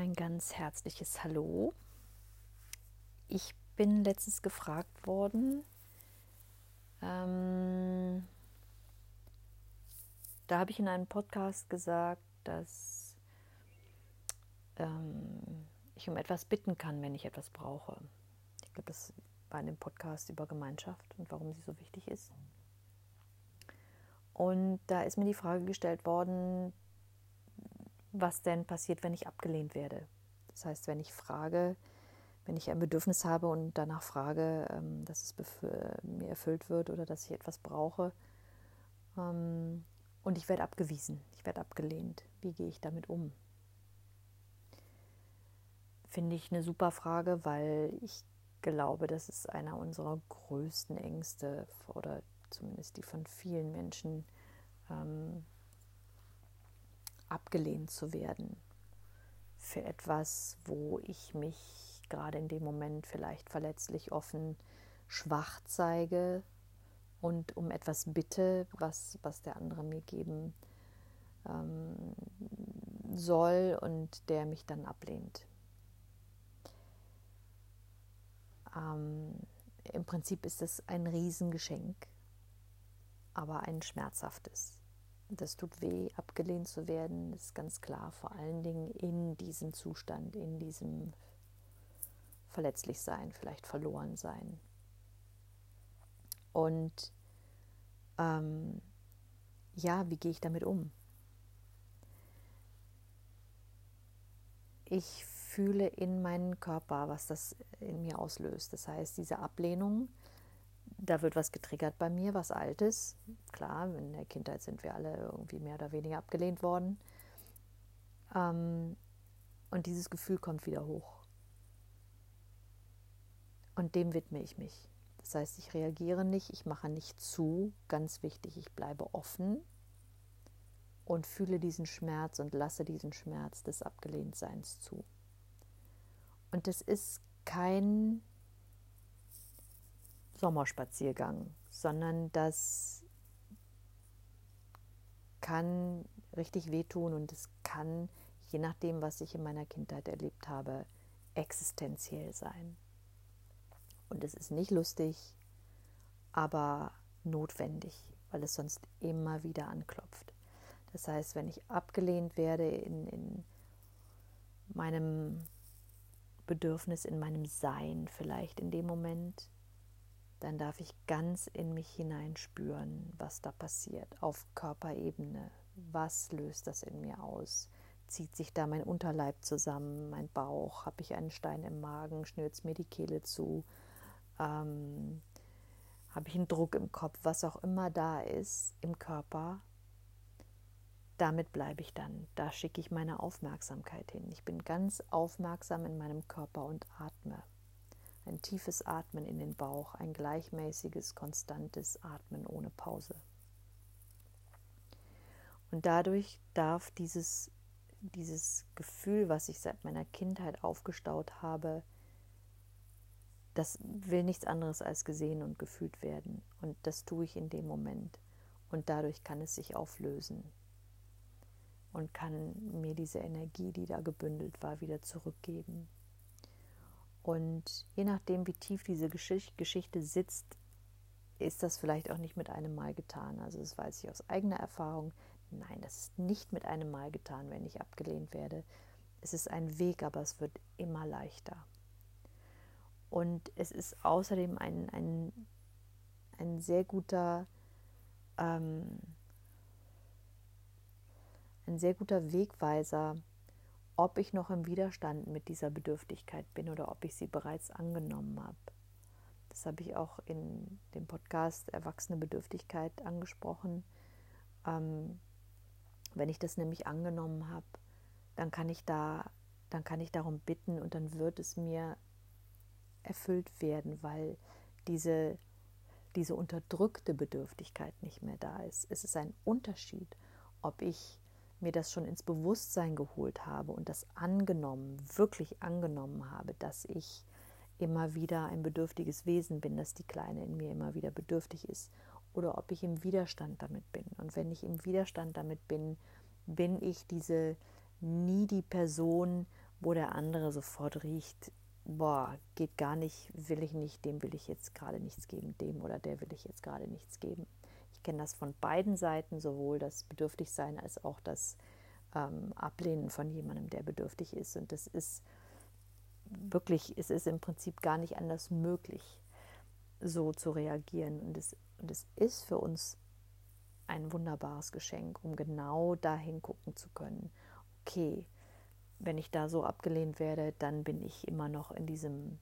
ein ganz herzliches Hallo. Ich bin letztens gefragt worden, ähm, da habe ich in einem Podcast gesagt, dass ähm, ich um etwas bitten kann, wenn ich etwas brauche. Ich glaube, das war in dem Podcast über Gemeinschaft und warum sie so wichtig ist. Und da ist mir die Frage gestellt worden, was denn passiert, wenn ich abgelehnt werde. Das heißt, wenn ich frage, wenn ich ein Bedürfnis habe und danach frage, ähm, dass es mir erfüllt wird oder dass ich etwas brauche ähm, und ich werde abgewiesen, ich werde abgelehnt, wie gehe ich damit um? Finde ich eine super Frage, weil ich glaube, das ist einer unserer größten Ängste oder zumindest die von vielen Menschen ähm, abgelehnt zu werden für etwas, wo ich mich gerade in dem Moment vielleicht verletzlich, offen, schwach zeige und um etwas bitte, was, was der andere mir geben ähm, soll und der mich dann ablehnt. Ähm, Im Prinzip ist es ein Riesengeschenk, aber ein schmerzhaftes. Das tut weh, abgelehnt zu werden, ist ganz klar, vor allen Dingen in diesem Zustand, in diesem verletzlich sein, vielleicht verloren sein. Und ähm, ja, wie gehe ich damit um? Ich fühle in meinen Körper, was das in mir auslöst. Das heißt, diese Ablehnung da wird was getriggert bei mir, was Altes. Klar, in der Kindheit sind wir alle irgendwie mehr oder weniger abgelehnt worden. Ähm, und dieses Gefühl kommt wieder hoch. Und dem widme ich mich. Das heißt, ich reagiere nicht, ich mache nicht zu, ganz wichtig, ich bleibe offen und fühle diesen Schmerz und lasse diesen Schmerz des Abgelehntseins zu. Und es ist kein Sommerspaziergang, sondern das kann richtig wehtun und es kann, je nachdem, was ich in meiner Kindheit erlebt habe, existenziell sein. Und es ist nicht lustig, aber notwendig, weil es sonst immer wieder anklopft. Das heißt, wenn ich abgelehnt werde in, in meinem Bedürfnis, in meinem Sein vielleicht in dem Moment, dann darf ich ganz in mich hineinspüren, was da passiert, auf Körperebene. Was löst das in mir aus? Zieht sich da mein Unterleib zusammen, mein Bauch? Habe ich einen Stein im Magen? Schnürt mir die Kehle zu? Ähm, Habe ich einen Druck im Kopf? Was auch immer da ist im Körper, damit bleibe ich dann. Da schicke ich meine Aufmerksamkeit hin. Ich bin ganz aufmerksam in meinem Körper und atme. Ein tiefes Atmen in den Bauch, ein gleichmäßiges, konstantes Atmen ohne Pause. Und dadurch darf dieses, dieses Gefühl, was ich seit meiner Kindheit aufgestaut habe, das will nichts anderes als gesehen und gefühlt werden. Und das tue ich in dem Moment. Und dadurch kann es sich auflösen und kann mir diese Energie, die da gebündelt war, wieder zurückgeben. Und je nachdem, wie tief diese Geschichte sitzt, ist das vielleicht auch nicht mit einem Mal getan. Also das weiß ich aus eigener Erfahrung. Nein, das ist nicht mit einem Mal getan, wenn ich abgelehnt werde. Es ist ein Weg, aber es wird immer leichter. Und es ist außerdem ein, ein, ein sehr guter ähm, ein sehr guter Wegweiser, ob ich noch im Widerstand mit dieser Bedürftigkeit bin oder ob ich sie bereits angenommen habe. Das habe ich auch in dem Podcast Erwachsene Bedürftigkeit angesprochen. Ähm, wenn ich das nämlich angenommen habe, dann kann ich da, dann kann ich darum bitten und dann wird es mir erfüllt werden, weil diese, diese unterdrückte Bedürftigkeit nicht mehr da ist. Es ist ein Unterschied, ob ich mir das schon ins Bewusstsein geholt habe und das angenommen, wirklich angenommen habe, dass ich immer wieder ein bedürftiges Wesen bin, dass die Kleine in mir immer wieder bedürftig ist, oder ob ich im Widerstand damit bin. Und wenn ich im Widerstand damit bin, bin ich diese needy Person wo der andere sofort riecht, boah, geht gar nicht, will ich nicht, dem will ich jetzt gerade nichts geben, dem oder der will ich jetzt gerade nichts geben. Ich kenne das von beiden Seiten, sowohl das Bedürftigsein als auch das ähm, Ablehnen von jemandem, der bedürftig ist. Und das ist wirklich, es ist im Prinzip gar nicht anders möglich, so zu reagieren. Und es, und es ist für uns ein wunderbares Geschenk, um genau dahin gucken zu können. Okay, wenn ich da so abgelehnt werde, dann bin ich immer noch in diesem,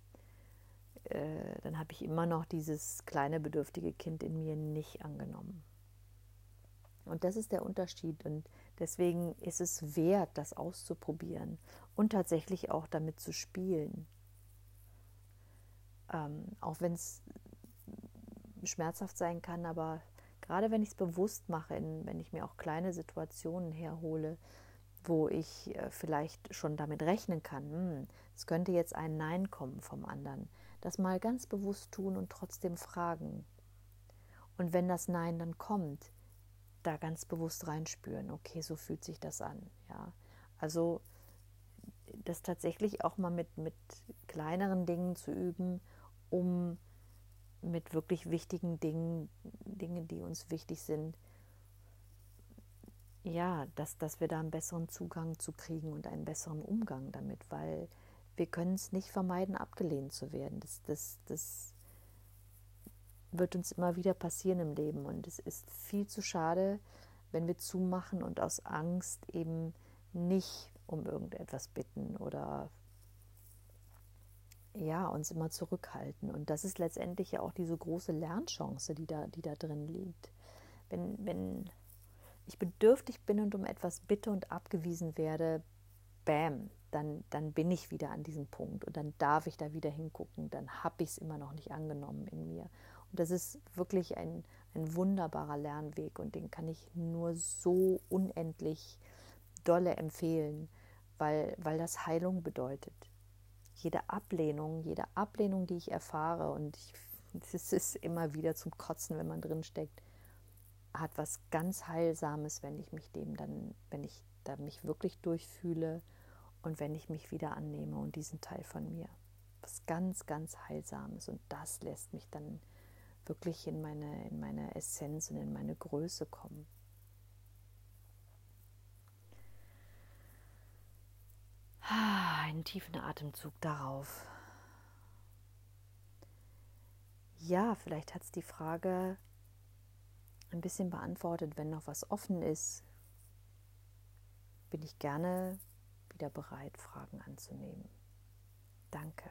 äh, dann habe ich immer noch dieses kleine bedürftige Kind in mir nicht angenommen. Und das ist der Unterschied. Und deswegen ist es wert, das auszuprobieren und tatsächlich auch damit zu spielen. Ähm, auch wenn es schmerzhaft sein kann, aber gerade wenn ich es bewusst mache, in, wenn ich mir auch kleine Situationen herhole, wo ich äh, vielleicht schon damit rechnen kann, hm, es könnte jetzt ein Nein kommen vom anderen, das mal ganz bewusst tun und trotzdem fragen. Und wenn das Nein dann kommt, da ganz bewusst reinspüren, okay, so fühlt sich das an. Ja? Also das tatsächlich auch mal mit, mit kleineren Dingen zu üben, um mit wirklich wichtigen Dingen, Dingen, die uns wichtig sind, ja, dass, dass wir da einen besseren Zugang zu kriegen und einen besseren Umgang damit, weil wir können es nicht vermeiden, abgelehnt zu werden. Das, das, das wird uns immer wieder passieren im Leben und es ist viel zu schade, wenn wir zumachen und aus Angst eben nicht um irgendetwas bitten oder ja, uns immer zurückhalten. Und das ist letztendlich ja auch diese große Lernchance, die da, die da drin liegt. Wenn, wenn ich bedürftig bin und um etwas bitte und abgewiesen werde, bam, dann, dann bin ich wieder an diesem Punkt und dann darf ich da wieder hingucken, dann habe ich es immer noch nicht angenommen in mir. Und das ist wirklich ein, ein wunderbarer Lernweg und den kann ich nur so unendlich dolle empfehlen, weil, weil das Heilung bedeutet. Jede Ablehnung, jede Ablehnung, die ich erfahre, und es ist immer wieder zum Kotzen, wenn man drin steckt, hat was ganz Heilsames, wenn ich mich dem dann, wenn ich da mich wirklich durchfühle und wenn ich mich wieder annehme und diesen Teil von mir. Was ganz, ganz Heilsames. Und das lässt mich dann wirklich in meine, in meine Essenz und in meine Größe kommen. Einen tiefen Atemzug darauf. Ja, vielleicht hat es die Frage ein bisschen beantwortet. Wenn noch was offen ist, bin ich gerne wieder bereit, Fragen anzunehmen. Danke.